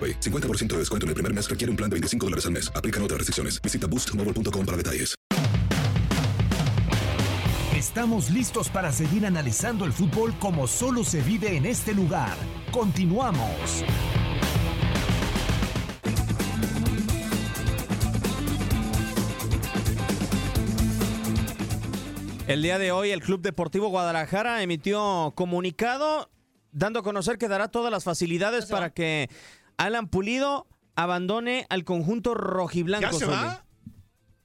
AroPay. 50% de descuento en el primer mes requiere un plan de 25 dólares al mes. Aplican otras restricciones. Visita boostmobile.com para detalles. Estamos listos para seguir analizando el fútbol como solo se vive en este lugar. Continuamos. El día de hoy el Club Deportivo Guadalajara emitió comunicado dando a conocer que dará todas las facilidades para que Alan Pulido abandone al conjunto rojiblanco. ¿Ya se va?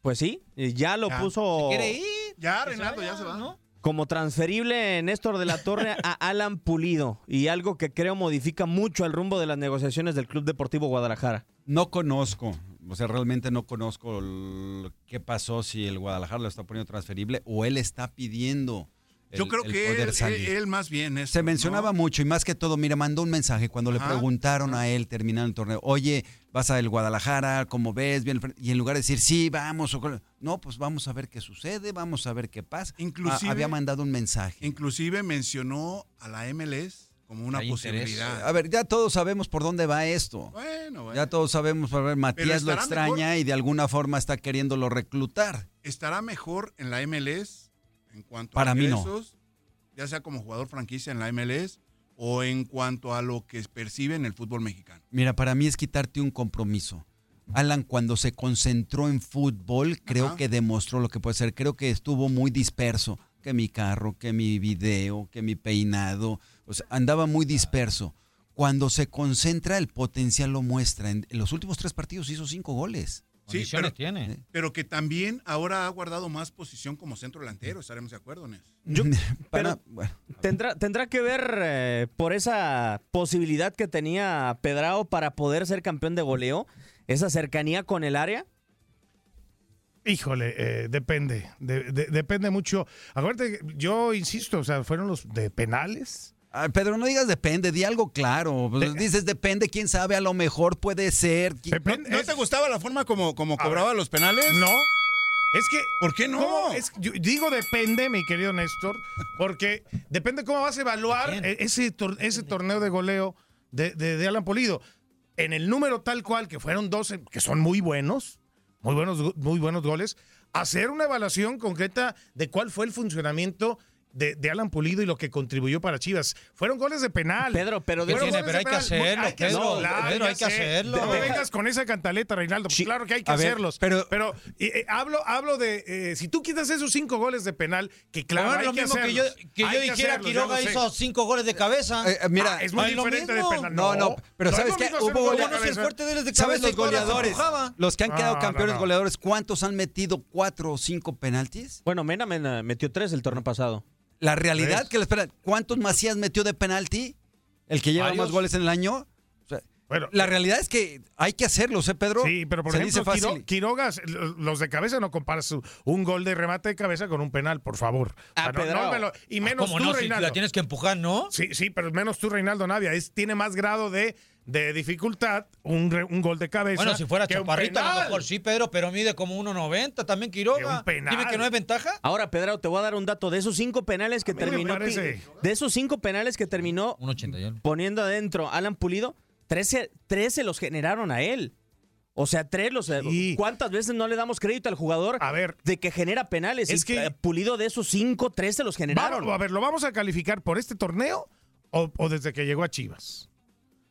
Pues sí, ya lo Ya. puso ¿Se quiere ir? Ya, Reinaldo, ya se va. ¿no? como transferible Néstor de la Torre a Alan Pulido y algo que creo modifica mucho el rumbo de las negociaciones del Club Deportivo Guadalajara. No conozco, o sea, realmente no conozco el- qué pasó si el Guadalajara lo está poniendo transferible o él está pidiendo. El- Yo creo que él, más bien es. Se mencionaba mucho y más que todo, mira, mandó un mensaje cuando le preguntaron a él terminando el torneo, oye, vas a el Guadalajara, ¿cómo ves? Bien, y en lugar de decir, sí, vamos, o con-", no, pues vamos a ver qué sucede, vamos a ver qué pasa. Inclusive- había mandado un mensaje. Inclusive mencionó a la MLS como una Hay interés. posibilidad. A ver, ya todos sabemos por dónde va esto. Bueno, bueno. Ya todos sabemos, a ver, Matías lo extraña mejor. y de alguna forma está queriéndolo reclutar. ¿Estará mejor en la MLS en cuanto Para a mí no. ingresos, ya sea como jugador franquicia en la MLS o en cuanto a lo que percibe en el fútbol mexicano? Mira, para mí es quitarte un compromiso. Alan, cuando se concentró en fútbol, creo Ajá. que demostró lo que puede ser. Creo que estuvo muy disperso. Que mi carro, que mi video, que mi peinado. O sea, andaba muy disperso. Cuando se concentra, el potencial lo muestra. En los últimos tres partidos hizo cinco goles. Sí, pero, tiene. pero que también ahora ha guardado más posición como centro delantero, estaremos de acuerdo, Nes. Yo- Para- pero- bueno, ¿Tendrá, tendrá que ver eh, por esa posibilidad que tenía Pedrao para poder ser campeón de goleo, esa cercanía con el área. Híjole, eh, depende, de- de- depende mucho. Acuérdate, que yo insisto, o sea, fueron los de penales. Pedro, no digas depende, di algo claro. Pues dices depende, quién sabe, a lo mejor puede ser. ¿No es- te gustaba la forma como, como cobraba ver. los penales? No, es que ¿Por qué no? ¿Cómo? Es- yo digo depende, mi querido Néstor, porque depende cómo vas a evaluar e- ese, tor- ese torneo de goleo de, de- de Alan Polido. En el número tal cual, que fueron 12, que son muy buenos, muy buenos, muy buenos goles, hacer una evaluación concreta de cuál fue el funcionamiento de, de Alan Pulido y lo que contribuyó para Chivas. Fueron goles de penal. Pedro, pero de ¿Qué Fueron tiene? goles Pero de hay que hacerlo, Hay que Pedro. hay que sé. hacerlo. No me vengas con esa cantaleta, Reinaldo. Pues Sí, claro que hay que a ver, hacerlos. pero- pero eh, eh, hablo, hablo de eh, si tú quitas esos cinco goles de penal, que claro, hay lo que mismo que yo, hacerlos. que yo Hay dijera hacerlos, Quiroga hizo cinco goles de cabeza. Eh, eh, mira, Ah, es muy diferente de penal. No, no, pero No ¿sabes qué? Hubo goleadores. ¿Sabes los goleadores? Los que han quedado campeones goleadores, ¿cuántos han metido cuatro o cinco penaltis? Bueno, Mena, Mena metió tres el torneo pasado. La realidad ¿Ves? que le espera, ¿cuántos Macías metió de penalti? El que lleva Varios. más goles en el año. O sea, Bueno, La realidad es que hay que hacerlo, ¿eh, Pedro? Sí, pero por Se ejemplo, dice fácil. Quiro- Quiroga, los de cabeza no comparas su- un gol de remate de cabeza con un penal, por favor. Ah, O sea, no- no Pedrao. me lo- y menos ¿Cómo tú, no? Si Reinaldo. la tienes que empujar, ¿no? Sí, sí, pero menos tú, Reinaldo Navia. Es, tiene más grado de, de dificultad un, re- un gol de cabeza. Bueno, si fuera chaparrito, a lo mejor sí, Pedro, pero mide como 1.90 también Quiroga. Que un penal. Dime que no es ventaja. Ahora, Pedro, te voy a dar un dato. De esos cinco penales que terminó. parece. De esos cinco penales que terminó 1.81. poniendo adentro Alan Pulido, 13, 13 los generaron a él. O sea, tres los. Sí. ¿Cuántas veces no le damos crédito al jugador A ver. de que genera penales? Es Y, que- eh, Pulido de esos cinco, 13 los generaron. Vamos, a ver, ¿lo vamos a calificar por este torneo o, o desde que llegó a Chivas?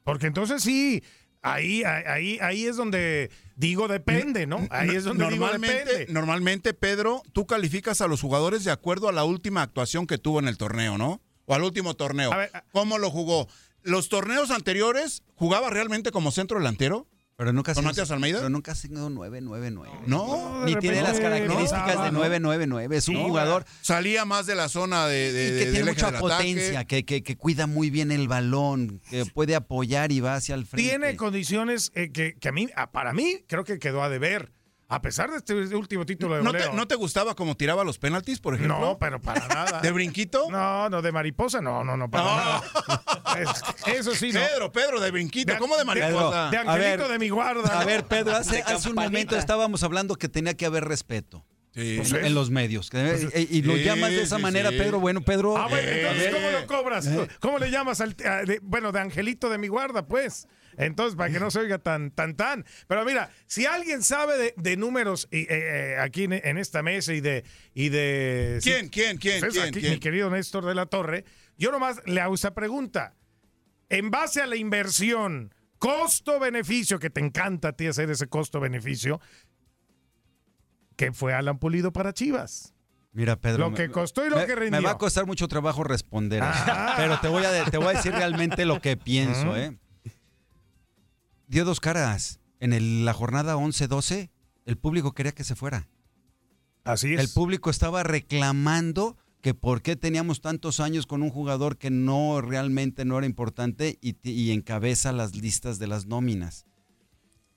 Porque entonces sí, ahí, ahí, ahí es donde digo depende, ¿no? Ahí es donde digo normalmente, depende. normalmente, Pedro, tú calificas a los jugadores de acuerdo a la última actuación que tuvo en el torneo, ¿no? O al último torneo. A ver, a- ¿Cómo lo jugó? ¿Los torneos anteriores jugaba realmente como centro delantero? Pero nunca ¿Con Matías Almeida? Pero nunca ha sido 9-9-9. No. de Ni tiene las características de ¿no? 9-9-9. Es un No, jugador Salía más de la zona de, de- y de- que tiene mucha potencia, que, que, que cuida muy bien el balón, que puede apoyar y va hacia el frente. Tiene condiciones eh, que, que a mí, para mí, creo que quedó a deber. A pesar de este último título de ¿No te. ¿No te gustaba cómo tiraba los penaltis, por ejemplo? No, pero para nada. ¿De brinquito? No, no, de mariposa, no, no, no, para No. nada. Es- eso sí, no. Pedro, Pedro, de brinquito. ¿Cómo de mariposa? De angelito ver, de mi guarda. A ver, Pedro, hace, un momento estábamos hablando que tenía que haber respeto Sí. Pues en los medios. que- y y lo sí, llamas de esa sí, manera, sí. Pedro. Bueno, Pedro. Ah, bueno, eh, entonces, ¿cómo lo cobras? ¿Cómo le llamas al, a- de- bueno, de angelito de mi guarda, pues? Entonces, para que no se oiga tan, tan, tan. Pero mira, si alguien sabe de, de números y, eh, eh, aquí en, en esta mesa y de... Y de ¿Quién, quién, quién, Pues quién, aquí, quién? Mi querido Néstor de la Torre, yo nomás le hago esa pregunta. En base a la inversión, costo-beneficio, que te encanta a ti hacer ese costo-beneficio, ¿qué fue Alan Pulido para Chivas? Mira, Pedro. Lo que costó y lo me, que me rindió. va a costar mucho trabajo responder. eso. Ah. Pero te voy, a, te voy a decir realmente lo que pienso. ¿eh? Dio dos caras. En el- la jornada 11-12, el público quería que se fuera. Así es. El público estaba reclamando que por qué teníamos tantos años con un jugador que no realmente no era importante y, encabeza las listas de las nóminas.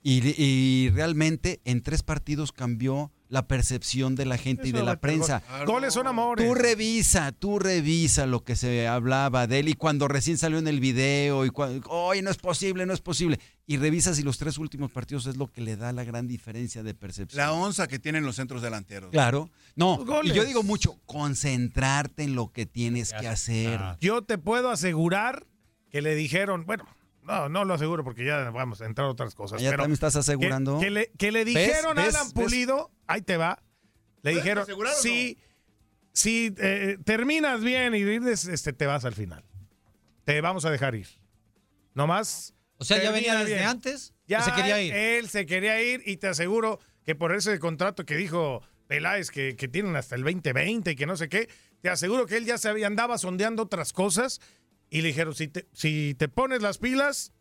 Y realmente en tres partidos cambió la percepción de la gente y de la prensa. Goles son amores. Tú revisa, tú revisa lo que se hablaba de él y cuando recién salió en el video y cuando, oye, no es posible, no es posible. Y revisas si los tres últimos partidos es lo que le da la gran diferencia de percepción. La onza que tienen los centros delanteros. Claro. No, y yo digo mucho, concentrarte en lo que tienes que hacer. Yo te puedo asegurar que le dijeron, bueno, no, no lo aseguro porque ya vamos a entrar a otras cosas. Ya pero también estás que, asegurando. que le, que le ¿Ves? dijeron a. Alan ¿Ves? Pulido, ahí te va, le ¿Puedes dijeron, si, si eh, terminas bien y este, te vas al final. Te vamos a dejar ir. No más. O sea, ya venía desde bien. antes. Ya se quería ir. él se quería ir y te aseguro que por ese contrato que dijo Peláez que, que tienen hasta el 2020 y que no sé qué, te aseguro que él ya se había, andaba sondeando otras cosas y le dijeron, si te, si te pones las pilas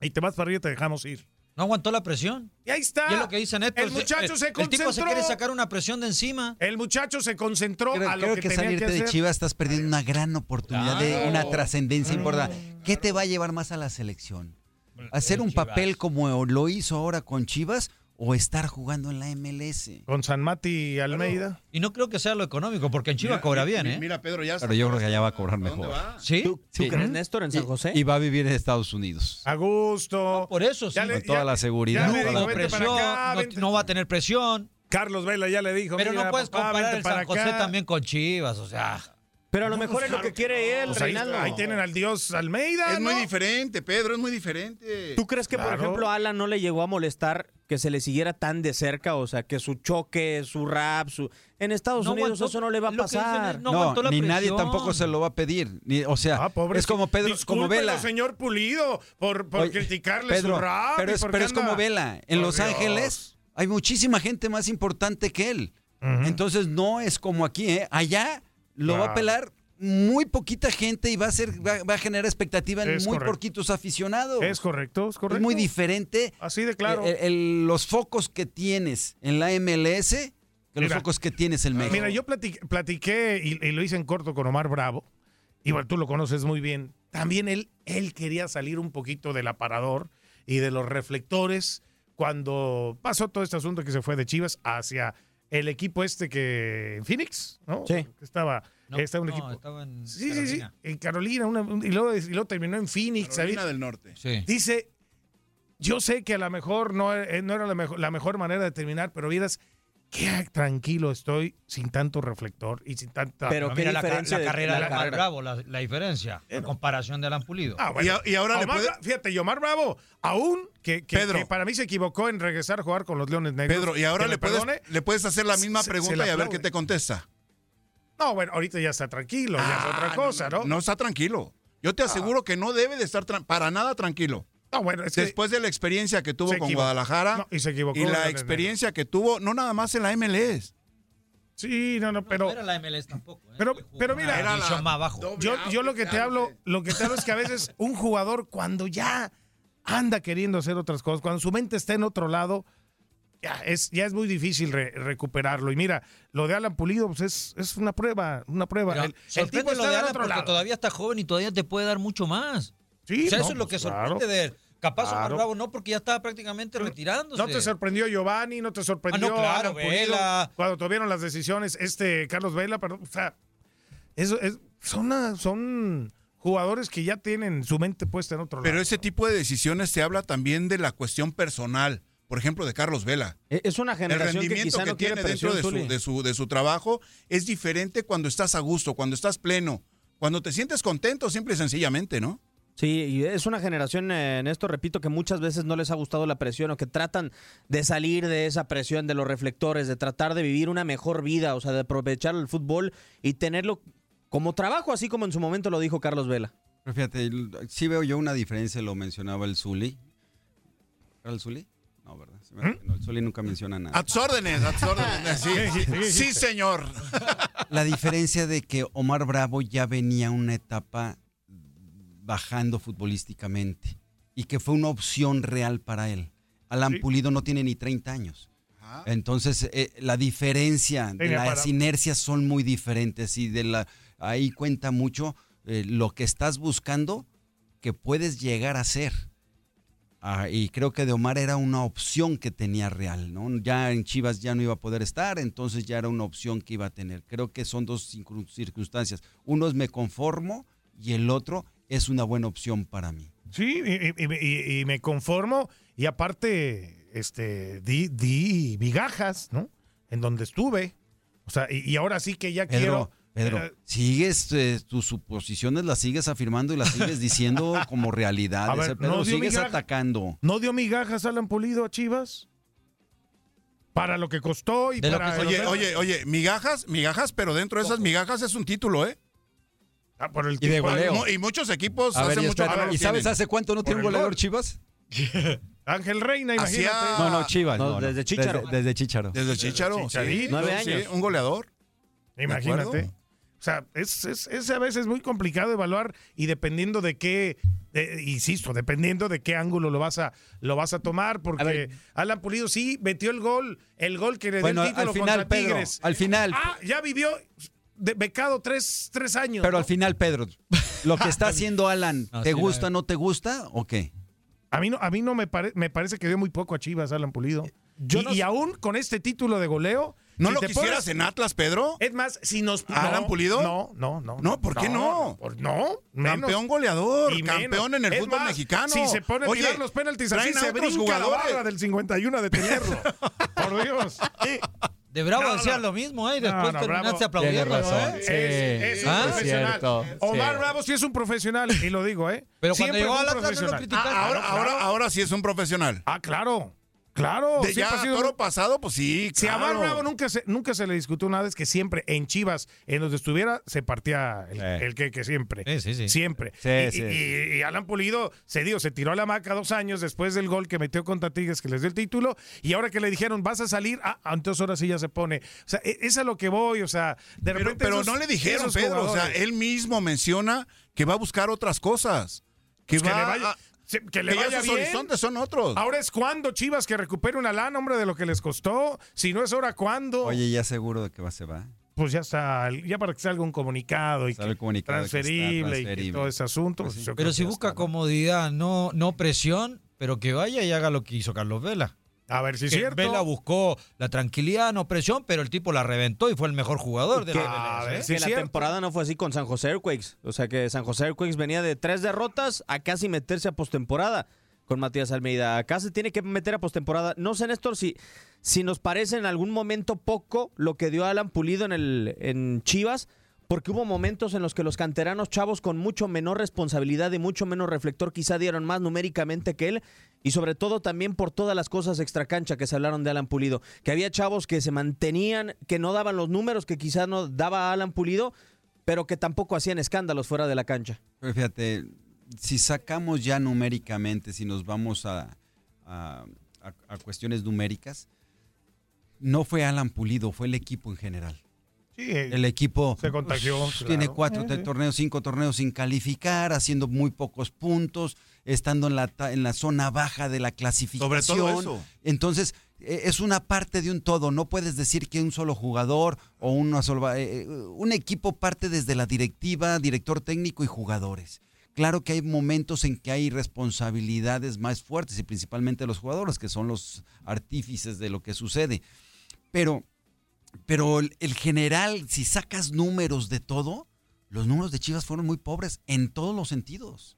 y te vas para arriba, te dejamos ir. No aguantó la presión. Y ahí está. Y es lo que dice Neto. El muchacho se El tipo se concentró. quiere sacar una presión de encima. El muchacho se concentró Creo, a lo creo que, que, tenía salirte que de hacer. Chivas estás perdiendo una gran oportunidad de Claro. una trascendencia importante. ¿Qué te va a llevar más a la selección? ¿Hacer un papel como lo hizo ahora con Chivas o estar jugando en la MLS? Con San Mati Almeida. Y no creo que sea lo económico, porque en Chivas cobra bien, ¿eh? Mira, Pedro, ya Pero yo creo que allá va a cobrar ¿A dónde mejor. va? ¿Sí? ¿Tú, tú Sí. crees, Néstor, en San Y- José? Y va a vivir en Estados Unidos. A gusto. Por eso, sí. Ya le- Con toda la seguridad. digo, No para presión, acá, no- no va a tener presión. Carlos Vela ya le dijo. Pero mira, no puedes papá, comparar el San José acá. también con Chivas, o sea. Pero a lo mejor es lo que quiere él, Pues ahí, Reinaldo. ahí tienen al dios Almeida. Es muy diferente, Pedro, es muy diferente. ¿Tú crees que, por ejemplo, a Alan no le llegó a molestar que se le siguiera tan de cerca? O sea, que su choque, su rap, su... En Estados No Unidos aguantó- eso no le va a pasar. es, no No, ni nadie tampoco se lo va a pedir. Ni- o sea, Ah, pobre. es como Pedro, como Discúlpelo, Vela. señor Pulido, por, por Oye, criticarle Pedro, su rap. pero es, pero es como Vela. En Por Los Dios. Ángeles hay muchísima gente más importante que él. Entonces no es como aquí, ¿eh? Allá lo va a pelar muy poquita gente y va a ser va, va a generar expectativa en Es muy correcto. poquitos aficionados. Es correcto, es correcto. Es muy diferente Así de claro. el- el- los focos que tienes en la MLS que los focos que tienes en México. Mira, yo platiqué, platiqué y, y lo hice en corto con Omar Bravo. Y bueno, tú lo conoces muy bien. También él, él quería salir un poquito del aparador y de los reflectores cuando pasó todo este asunto que se fue de Chivas hacia el equipo este que en Phoenix, ¿no? Sí. Que estaba, No, estaba un no, equipo. estaba en Sí, sí, sí, Carolina. en Carolina, una- y, luego, y luego terminó en Phoenix. Carolina ¿sabes? del Norte. Sí. Dice, yo sé que a lo mejor no, eh, no era la mejor, la mejor manera de terminar, pero vieras qué tranquilo estoy sin tanto reflector y sin tanta... Pero mira la, la de- carrera la de Omar. Bravo, la, la diferencia, en comparación de Alan Pulido. Ah, bueno. Y ahora le puede- Fíjate, y Omar Bravo, aún que, que- Pedro. que para mí se equivocó en regresar a jugar con los Leones Negros. Pedro, y ahora le puedes, perdone. le puedes hacer la misma Se- se pregunta y a ver qué te contesta. No, bueno, ahorita ya está tranquilo, ya es otra cosa, ¿no? No está tranquilo. Yo te aseguro que no debe de estar para nada tranquilo. No, bueno, es que Después de la experiencia que tuvo con. Guadalajara No, y se equivocó y en la experiencia que tuvo, no nada más en la MLS. Sí, no, no, pero... no era la MLS tampoco. ¿eh? Pero- pero mira, Era la división más abajo. doble Yo, yo lo que te hablo, lo que te hablo es que a veces un jugador cuando ya anda queriendo hacer otras cosas, cuando su mente está en otro lado, ya es, ya es muy difícil re- recuperarlo. Y mira, lo de Alan Pulido, pues es, es una prueba, una prueba. Pero el, el sorprende tipo lo está de del Alan otro porque lado. todavía está joven y todavía te puede dar mucho más. Sí, o sea, no, eso es lo pues que sorprende claro. de él. Capaz Omar Claro. Bravo no, porque ya estaba prácticamente retirándose. No te sorprendió Giovanni, no te sorprendió Ah, no, claro, Alan Pulido Vela. cuando tuvieron las decisiones, este Carlos Vela, perdón, o sea, eso es, son, una- son jugadores que ya tienen su mente puesta en otro lado. Pero ese tipo de decisiones te habla también de la cuestión personal. Por ejemplo, de Carlos Vela. E- Es una El generación que rendimiento quizá que, no tiene dentro de su, Zuli. de, su, de su trabajo es diferente cuando estás a gusto, cuando estás pleno, cuando te sientes contento, simple y sencillamente, ¿no? Sí, y es una generación, eh, en esto repito, que muchas veces no les ha gustado la presión o que tratan de salir de esa presión, de los reflectores, de tratar de vivir una mejor vida, o sea, de aprovechar el fútbol y tenerlo como trabajo, así como en su momento lo dijo Carlos Vela. Pero fíjate, el- sí veo yo una diferencia, lo mencionaba el Zuli. ¿Era el Zuli? No, el Zuli nunca menciona nada. A tus órdenes, a tus órdenes. Sí, sí, señor. La diferencia de que Omar Bravo ya venía una etapa bajando futbolísticamente y que fue una opción real para él. Alan Sí. Pulido no tiene ni 30 años. Entonces, eh, la diferencia de las para- inercias son muy diferentes y de la ahí cuenta mucho eh, lo que estás buscando que puedes llegar a ser. Ah, y creo que de Omar era una opción que tenía real, ¿no? Ya en Chivas ya no iba a poder estar, entonces ya era una opción que iba a tener. Creo que son dos circun- circunstancias. Uno es me conformo y el otro es una buena opción para mí. Sí, y, y- y- y me conformo. Y aparte, este, di, di migajas, ¿no? En donde estuve. O sea, y, y ahora sí que ya Pedro, quiero. Pedro, sigues eh, tus suposiciones, las sigues afirmando y las sigues diciendo como realidades. A ver, Pedro, no dio sigues migaja- atacando. ¿No dio migajas Alan Pulido a Chivas? Para lo que costó y De para. que- Oye, oye, oye, migajas, migajas, pero dentro de esas migajas es un título, ¿eh? Ah, por el Y de goleo. Y muchos equipos A ver, hace y, mucho espera, que no lo ¿y sabes hace cuánto no tiene un goleador gol. Chivas? Ángel Reina, imagínate. Hacía- No, no, Chivas. No, no, no. desde Chícharo. Desde, desde Chícharo. Desde Chicharo. sí. Chicharito, Nueve Sí, años. un goleador. Imagínate. O sea, es, es, es a veces muy complicado evaluar y dependiendo de qué, insisto, dependiendo de qué ángulo lo vas a, lo vas a tomar, porque ver. Alan Pulido sí metió el gol, el gol que le Bueno, dio el título al final, contra Pedro, Tigres. al final. Ah, ya vivió de- becado tres, tres años. Pero ¿no? al final, Pedro, lo que está haciendo Alan, No, ¿te sí, gusta, no te gusta o qué? A mí no, a mí no me, pare- me parece que dio muy poco a Chivas, Alan Pulido. Yo y, no y sé- aún con este título de goleo. ¿No si lo quisieras pones- en Atlas, Pedro? Es más, si nos. ¿Alan no, Pulido? No, no, no. No, ¿por qué no? por- No, menos. Campeón goleador, Y menos. campeón en el Es fútbol más, mexicano. Si se pone a tirar los penaltis así, se brinca la jugadores. barra del 51 de tenerlo. Por Dios. De Bravo No, decía no. lo mismo, ¿eh? Y No, después no, terminaste Bravo. aplaudiendo. ¿eh? Sí, Es, es un Ah, profesional. cierto, Omar sí. Bravo sí es un profesional, y lo digo, ¿eh? Pero cuando Siempre llegó a la no lo criticaste. Ah, ahora, claro. ahora, ahora sí es un profesional. Ah, claro. Claro. De ya ha sido toro un- pasado, pues sí, Si a claro. Omar Bravo nunca se, nunca se le discutió nada, es que siempre en Chivas, en donde estuviera, se partía el, Sí. el que, que siempre. Sí, sí, sí. Siempre. Sí, y, sí. y- y Alan Pulido se dio, se tiró a la maca dos años después del gol que metió contra Tigres, que les dio el título, y ahora que le dijeron, vas a salir, ah, entonces ahora sí ya se pone. O sea, e- es a lo que voy, o sea, de Pero, repente. pero esos- no le dijeron, Pedro. O sea, él mismo menciona que va a buscar otras cosas. Que, pues, que va le vaya, a- que le que ya vaya sus bien. horizontes son otros. Ahora es cuando Chivas que recupere una lana, hombre, de lo que les costó. Si no es ahora, ¿cuándo? Oye, ya seguro de que va, se va. pues ya está, ya para que salga un comunicado y que el comunicado que transferible, y que transferible. todo ese asunto. Pues pues sí. Pero si ya busca comodidad, no, no presión, pero que vaya y haga lo que hizo Carlos Vela. A ver si es cierto. Vela buscó la tranquilidad, no presión, pero el tipo la reventó y fue el mejor jugador de Que- la a ver MLS, ¿eh? si que la cierto. temporada no fue así con San José Earthquakes. O sea que San José Earthquakes venía de tres derrotas a casi meterse a postemporada con Matías Almeida. Acá se tiene que meter a postemporada. No sé, Néstor, si, si nos parece en algún momento poco lo que dio Alan Pulido en, el, en Chivas, porque hubo momentos en los que los canteranos chavos con mucho menor responsabilidad y mucho menos reflector quizá dieron más numéricamente que él y sobre todo también por todas las cosas extracancha que se hablaron de Alan Pulido, que había chavos que se mantenían, que no daban los números que quizá no daba Alan Pulido, pero que tampoco hacían escándalos fuera de la cancha. Fíjate, si sacamos ya numéricamente, si nos vamos a- a- a cuestiones numéricas, no fue Alan Pulido, fue el equipo en general. Sí, El equipo se contagió. pues, tiene claro. cuatro sí. torneos, cinco torneos sin calificar, haciendo muy pocos puntos, estando en la, en la zona baja de la clasificación. Sobre todo eso. Entonces, eh, es una parte de un todo. No puedes decir que un solo jugador o una sola. eh, eh, un equipo parte desde la directiva, director técnico y jugadores. Claro que hay momentos en que hay responsabilidades más fuertes y principalmente los jugadores, que son los artífices de lo que sucede. Pero, pero el, general, si sacas números de todo, los números de Chivas fueron muy pobres en todos los sentidos.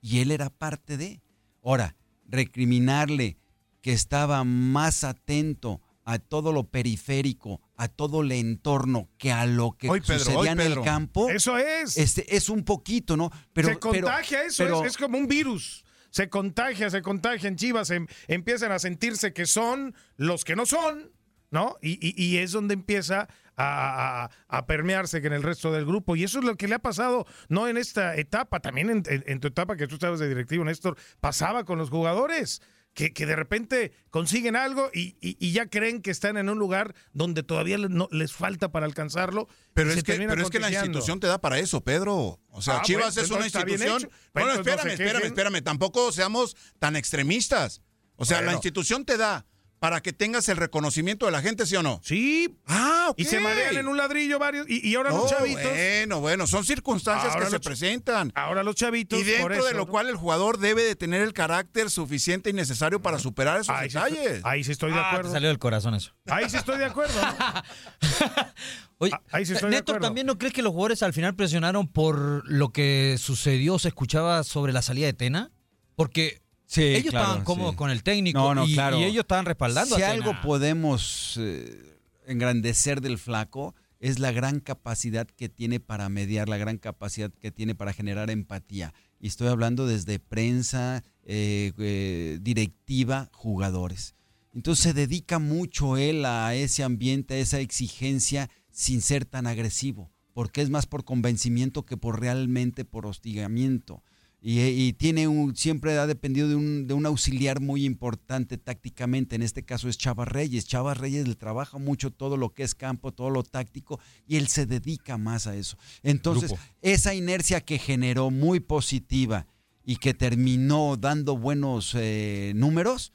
Y él era parte de. Ahora, recriminarle que estaba más atento a todo lo periférico, a todo el entorno, que a lo que Hoy, Pedro, sucedía hoy, en el campo. Eso es. Este, es un poquito, ¿no? Pero, se pero- contagia eso, pero- es, es como un virus. Se contagia, se contagia en Chivas, em- empiezan a sentirse que son los que no son, ¿no? Y, y- y es donde empieza a, a- a permearse que en el resto del grupo. Y eso es lo que le ha pasado, no en esta etapa, también en, en- en tu etapa que tú estabas de directivo, Néstor, pasaba con los jugadores. Que, que de repente consiguen algo y, y- ya creen que están en un lugar donde todavía le- no- les falta para alcanzarlo. Pero es, que, pero es que la institución te da para eso, Pedro. O sea, Ah, Chivas bueno, es una institución. Bueno, Entonces no espérame, espérame, espérame. Tampoco seamos tan extremistas. O sea, la institución te da para que tengas el reconocimiento de la gente, ¿sí o no? Sí. Ah, ok. Y se marean en un ladrillo varios. Y, y ahora No, los chavitos. Bueno, bueno, son circunstancias Ahora que se presentan. Ahora los chavitos. Y por dentro de lo ¿no? cual el jugador debe de tener el carácter suficiente y necesario para superar esos Ahí sí, detalles. estoy, ahí sí estoy de Ah, te acuerdo. salió del corazón eso. Ahí sí estoy de acuerdo. ¿no? Oye, Ah, ahí sí estoy de acuerdo. ¿también no crees que los jugadores al final presionaron por lo que sucedió, se escuchaba sobre la salida de Tena? Porque Sí, ellos claro, estaban cómodos sí. con el técnico No, no, y, claro. y ellos estaban respaldando Si a algo podemos eh, engrandecer del flaco es la gran capacidad que tiene para mediar, la gran capacidad que tiene para generar empatía. Y estoy hablando desde prensa, eh, eh, directiva, jugadores. Entonces se dedica mucho él a ese ambiente, a esa exigencia sin ser tan agresivo, porque es más por convencimiento que por realmente por hostigamiento. Y, y tiene un, siempre ha dependido de un, de un auxiliar muy importante tácticamente, en este caso es Chava Reyes. Chava Reyes le trabaja mucho todo lo que es campo, todo lo táctico, y él se dedica más a eso. Entonces, Grupo. esa inercia que generó muy positiva y que terminó dando buenos eh, números,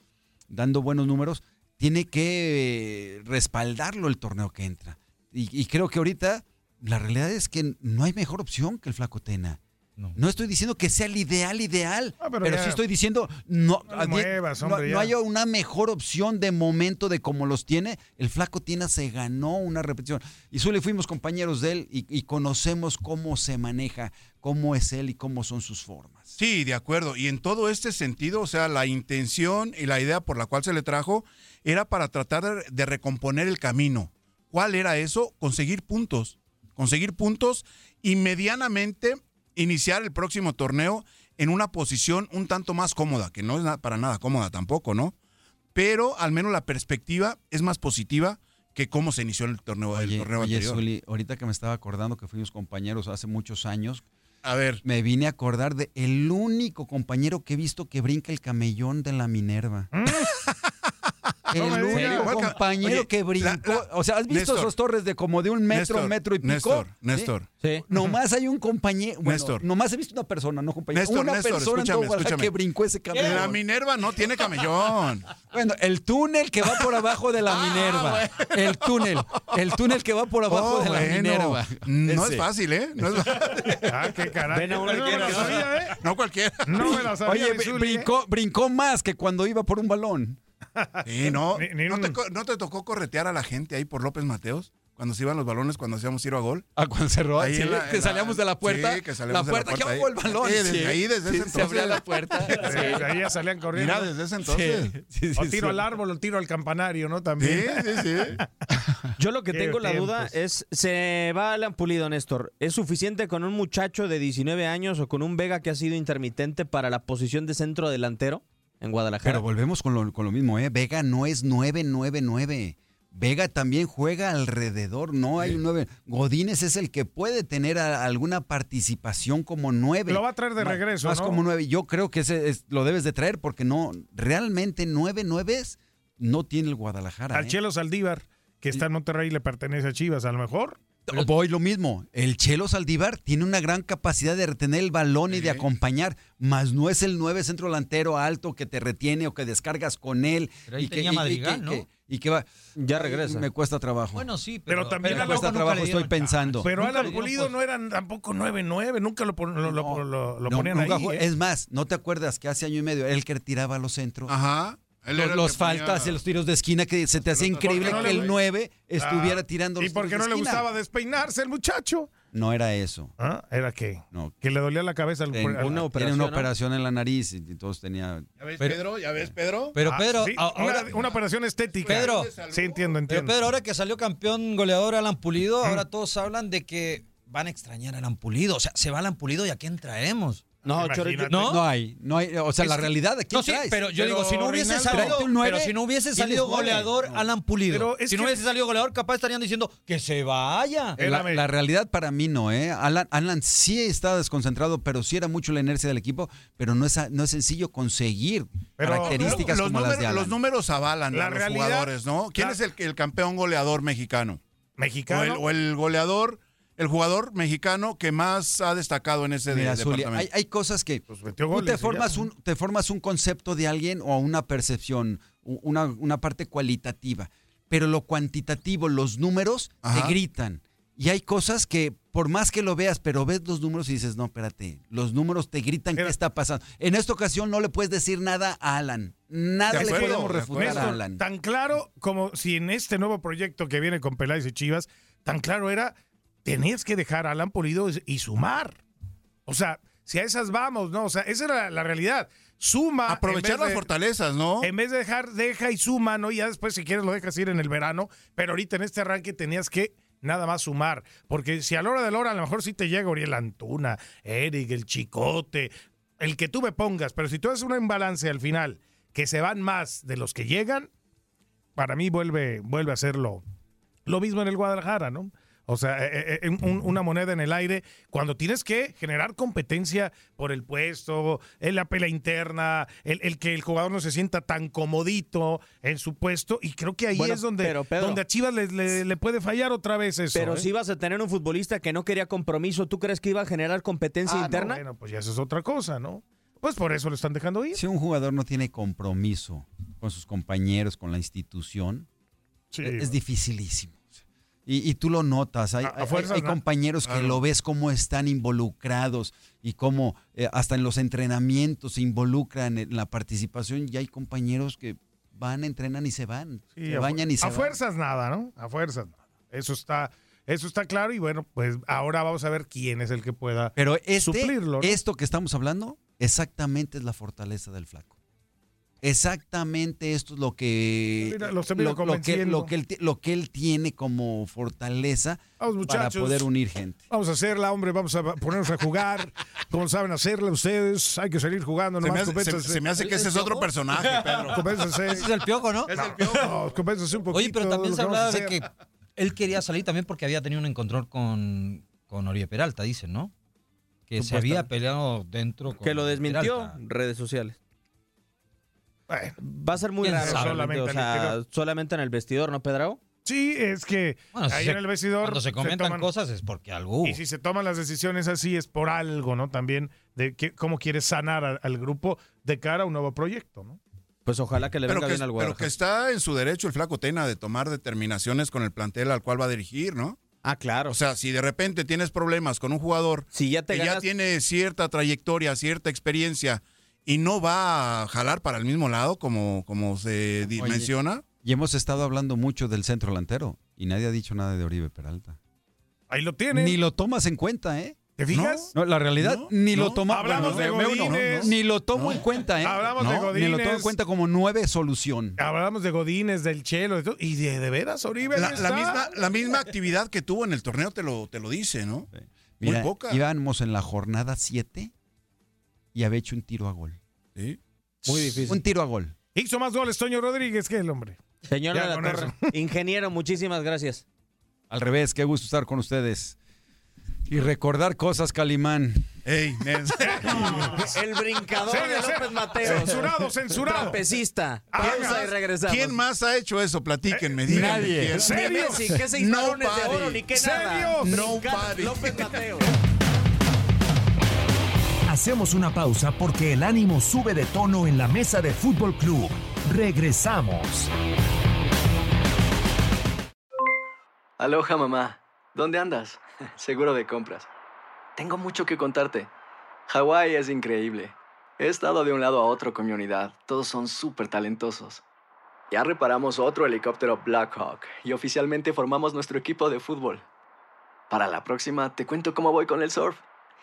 dando buenos números, tiene que eh, respaldarlo el torneo que entra. Y, y creo que ahorita la realidad es que no hay mejor opción que el Flaco Tena. No. No estoy diciendo que sea el ideal, ideal, Ah, pero pero, ya- sí estoy diciendo no, No le a die- muevas, no- hombre, no ya. hay una mejor opción de momento de como los tiene. El flaco Tiena se ganó una repetición. Y Zuli fuimos compañeros de él y, y conocemos cómo se maneja, cómo es él y cómo son sus formas. Sí, de acuerdo. Y en todo este sentido, o sea, la intención y la idea por la cual se le trajo era para tratar de recomponer el camino. ¿Cuál era eso? Conseguir puntos. Conseguir puntos y medianamente iniciar el próximo torneo en una posición un tanto más cómoda, que no es para nada cómoda tampoco, ¿no? Pero al menos la perspectiva es más positiva que cómo se inició el torneo, el Oye, torneo oye, anterior. Zuli, ahorita que me estaba acordando que fuimos compañeros hace muchos años, A ver, me vine a acordar de el único compañero que he visto que brinca el camellón de la Minerva. El No único compañero Oye, que brincó. la- la- o sea, ¿has visto Néstor. esos torres de como de un metro, Néstor, metro y pico? Néstor. Néstor. Sí. Nomás hay un compañero. Bueno, Néstor. Nomás he visto una persona, no compañero. Néstor, una Néstor, persona en todo escúchame, que brincó ese camino. La Minerva no tiene camellón. Bueno, el túnel que va por abajo de la Ah, Minerva. El túnel. El túnel que va por abajo Oh, de la bueno. Minerva. No Ese. es fácil, ¿eh? No, es- Ah, qué caray. Uno no que me la quiera. sabía, ¿eh? no cualquiera. No me la sabía. Oye, ¿eh? brincó, brincó más que cuando iba por un balón. Sí, no. Ni- ni ¿No, un- te, no te tocó corretear a la gente ahí por López Mateos? Cuando se iban los balones, cuando hacíamos tiro a gol. Ah, cuando cerró. Ahí sí, que salíamos la- de la puerta. sí, que salíamos la de la puerta, puerta que ahí. hago el balón. Sí, desde ahí, desde Sí, ese Se abría entonces. la puerta. Sí, ahí ya salían corriendo. Mira, desde ese entonces. Sí, sí, o tiro sí. al árbol o tiro al campanario, ¿no? Sí, También. sí, sí. Yo lo que Qué tengo la duda es, ¿se va Alan Pulido, Néstor? ¿Es suficiente con un muchacho de 19 años o con un Vega que ha sido intermitente para la posición de centro delantero en Guadalajara? Pero volvemos con lo, con lo mismo, ¿eh? Vega no es 9-9-9. Vega también juega alrededor, no hay un 9. Godínez es el que puede tener a- alguna participación como 9. Lo va a traer de regreso, Más ¿no? como 9. Yo creo que ese es- lo debes de traer porque no, realmente 9-9 no tiene el Guadalajara. Al ¿eh? Chelo Saldívar, que está en Monterrey y le pertenece a Chivas, a lo mejor. Voy lo mismo. El Chelo Saldívar tiene una gran capacidad de retener el balón y de acompañar, mas no es el 9 centro delantero alto que te retiene o que descargas con él. Pero ahí y que, tenía y- y Madrigal, que- ¿no? que- y que va. Ya regresa. Me cuesta trabajo. Bueno, sí, Pero pero, también me a cuesta trabajo, estoy pensando. Pero Nunca Alan Pulido no eran tampoco 9-9, nunca lo, pon- lo, lo- No, lo- lo No, ponían nunca ahí. jugó- ¿eh? Es más, ¿no te acuerdas que hace año y medio él que tiraba los centros? Ajá. Los, ponía- faltas y los tiros de esquina que se te hacía Porque increíble no que el 9 estuviera Ah, tirando los ¿Y por qué no de le esquina. gustaba despeinarse el muchacho? No era eso. ¿Ah? ¿Era qué? No. Que le dolía la cabeza al Ten- una tiene operación, una ¿no? operación en la nariz y entonces tenía ¿Ya ves, Pero- Pedro? ¿Ya ves, Pedro? Pero Ah, Pedro, sí, a- ahora, una, una operación estética. Pedro. Sí, entiendo, pero entiendo. Pedro, ahora que salió campeón goleador Alan Pulido, ahora todos hablan de que van a extrañar a Alan Pulido. O sea, se va Alan Pulido y a quién traemos. No, yo- ¿No? No hay, no hay, o sea, Es la que- realidad, ¿de quién No, sí, traes? pero yo Pero, digo, si no hubiese salido, un pero si no hubiese salido goleador No. Alan Pulido, Pero es si no hubiese salido goleador, capaz estarían diciendo que se vaya. La, Espérame. la realidad para mí no, ¿eh? Alan, Alan sí está desconcentrado, pero sí era mucho la inercia del equipo, pero no es, no es sencillo conseguir Pero características los, como las números, de Alan. los números avalan La a los realidad- jugadores, ¿no? ¿Quién la- es el, el campeón goleador mexicano? O Mexicano. el, o el goleador, el jugador mexicano que más ha destacado en ese de- Mira, Zuli, departamento. hay, hay cosas que Pues tú te formas, un, te formas un concepto de alguien o una percepción, una, una parte cualitativa, pero lo cuantitativo, los números Ajá. te gritan. Y hay cosas que por más que lo veas, pero ves los números y dices, no, espérate, los números te gritan qué está pasando. En esta ocasión no le puedes decir nada a Alan. Nada le podemos de refutar a Alan. tan claro como si en este nuevo proyecto que viene con Peláez y Chivas, tan claro era, tenías que dejar a Alan Pulido y sumar. O sea, si a esas vamos, ¿no? O sea, esa era la, la realidad. Suma. Aprovechar las de- fortalezas, ¿no? En vez de dejar, deja y suma, ¿no? Y ya después, si quieres, lo dejas ir en el verano. Pero ahorita en este arranque tenías que nada más sumar. Porque si a la hora de la hora, a lo mejor sí te llega Oriel Antuna, Eric, el Chicote, el que tú me pongas. Pero si tú haces un imbalance al final, que se van más de los que llegan, para mí vuelve, vuelve a ser lo, lo mismo en el Guadalajara, ¿no? O sea, eh, eh, un- una moneda en el aire, cuando tienes que generar competencia por el puesto, en la pelea interna, el, el que el jugador no se sienta tan comodito en su puesto, y creo que ahí Bueno, es donde, pero, Pedro- donde a Chivas le, le- le puede fallar otra vez eso. Pero ¿eh? si ibas a tener un futbolista que no quería compromiso, ¿tú crees que iba a generar competencia Ah, no, interna? bueno, pues ya eso es otra cosa, ¿no? Pues por eso lo están dejando ir. Si un jugador no tiene compromiso con sus compañeros, con la institución, Sí. es dificilísimo. Y, y tú lo notas, hay, A- a hay- fuerzas, hay ¿no? compañeros que lo ves cómo están involucrados y cómo eh, hasta en los entrenamientos se involucran en la participación y hay compañeros que van, entrenan y se van, Sí, se bañan y se A van. fuerzas nada, ¿no? A fuerzas nada. Eso está, eso está claro y bueno, pues ahora vamos a ver quién es el que pueda. Pero este, suplirlo, ¿no? esto que estamos hablando, exactamente es la fortaleza del flaco. Exactamente esto es lo que, Mira, lo que, lo, que él, lo que él tiene como fortaleza Vamos, para poder unir gente. Vamos a hacerla, hombre, vamos a ponernos a jugar. como saben hacerla ustedes, hay que salir jugando Se me, hace, se- me hace que ese es otro personaje, Pedro. Ese es el piojo, ¿no? No, convénzanse un poquito. Oye, pero también se hablaba de que él quería salir también porque había tenido un encontrón con, con Oribe Peralta, dicen, ¿no? Que se había peleado dentro con Que lo desmintió Peralta. en redes sociales. Va a ser muy ¿Quién raro. sabe? Solamente o sea, al interior. solamente en el vestidor, ¿no, Pedrao? Sí, es que Bueno, si ahí se- en el vestidor. Cuando se comentan toman- cosas es porque algo. Y si se toman las decisiones así es por algo, ¿no? También de que, cómo quieres sanar al, al grupo de cara a un nuevo proyecto, ¿no? Pues ojalá que le Pero venga que, bien al pero Guadalajara. que está en su derecho el flaco Tena de tomar determinaciones con el plantel al cual va a dirigir, ¿no? Ah, claro. O sea, si de repente tienes problemas con un jugador si ya te que ya tiene cierta trayectoria, cierta experiencia y no va a jalar para el mismo lado como, como se Oye. menciona, Y hemos estado hablando mucho del centro delantero y nadie ha dicho nada de Oribe Peralta. Ahí lo tienen. Ni lo tomas en cuenta, ¿eh? ¿Te fijas? No, la realidad, No, ni no. lo toma. Hablamos de Godínez. Ni lo tomo en cuenta, ¿eh? Hablamos de Ni lo tomo en Godínez. cuenta como nueve solución. Hablamos de Godínez, del Chelo, de todo, y de, de veras, Oribe. la, la misma, la misma actividad que tuvo en el torneo te lo, te lo dice, ¿no? Mira, Muy poca. íbamos en la jornada 7 y había hecho un tiro a gol. Sí. muy difícil. Un tiro a gol. Hizo más goles Toño Rodríguez que el hombre. Señor Ya de la Torre, ingeniero, muchísimas gracias. Al revés, qué gusto estar con ustedes. Y recordar cosas, Calimán. Ey. El brincador Serio, de serio. López Mateo. Censurado, censurado. Trapecista. Ah, Pausa y regresamos. ¿Quién más ha hecho eso? Platíquenme, díganme. nadie. ¿En serio? Messi, que seis No de oro, ni qué ¿Serio? nada. No Brincar pare. López Mateo. Hacemos una pausa porque el ánimo sube de tono en la mesa de Fútbol Club. Regresamos. Aloha mamá, ¿dónde andas? Seguro de compras. Tengo mucho que contarte. Hawái es increíble. He estado de un lado a otro con mi unidad. Todos son súper talentosos. Ya reparamos otro helicóptero Blackhawk y oficialmente formamos nuestro equipo de fútbol. Para la próxima te cuento cómo voy con el surf